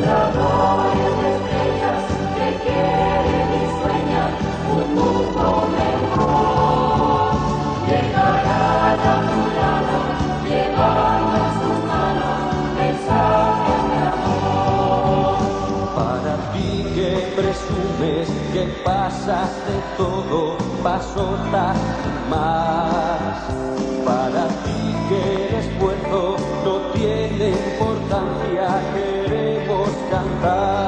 La gloria de estrellas que quieren y sueñan un mundo mejor. Llegará la fulana llevando a sus manos mensajes de amor. Para ti que presumes que pasas de todo, vas a más. Para ti que el esfuerzo no tiene importancia. cantar.